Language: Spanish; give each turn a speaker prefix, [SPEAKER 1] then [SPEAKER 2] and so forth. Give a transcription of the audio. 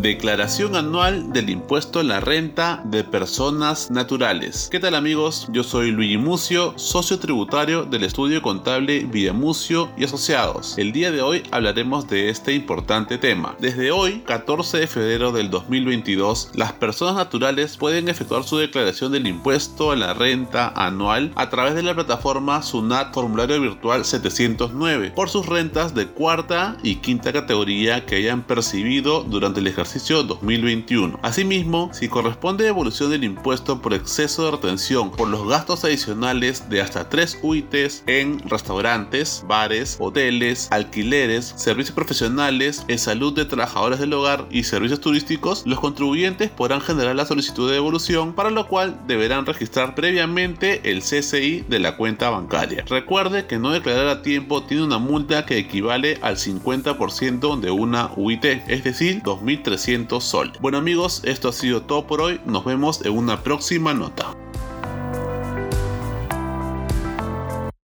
[SPEAKER 1] Declaración anual del impuesto a la renta de personas naturales. ¿Qué tal amigos? Yo soy Luigi Mucio, socio tributario del estudio contable Villamucio y Asociados. El día de hoy hablaremos de este importante tema. Desde hoy, 14 de febrero del 2022, las personas naturales pueden efectuar su declaración del impuesto a la renta anual a través de la plataforma SUNAT Formulario Virtual 709 por sus rentas de cuarta y quinta categoría que hayan percibido durante el ejercicio 2021. Asimismo, si corresponde devolución del impuesto por exceso de retención por los gastos adicionales de hasta 3 UITs en restaurantes, bares, hoteles, alquileres, servicios profesionales, en salud de trabajadores del hogar y servicios turísticos, los contribuyentes podrán generar la solicitud de devolución, para lo cual deberán registrar previamente el CCI de la cuenta bancaria. Recuerde que no declarar a tiempo tiene una multa que equivale al 50% de una UIT, es decir, 2.300 sol. Bueno amigos, esto ha sido todo por hoy. Nos vemos en una próxima nota.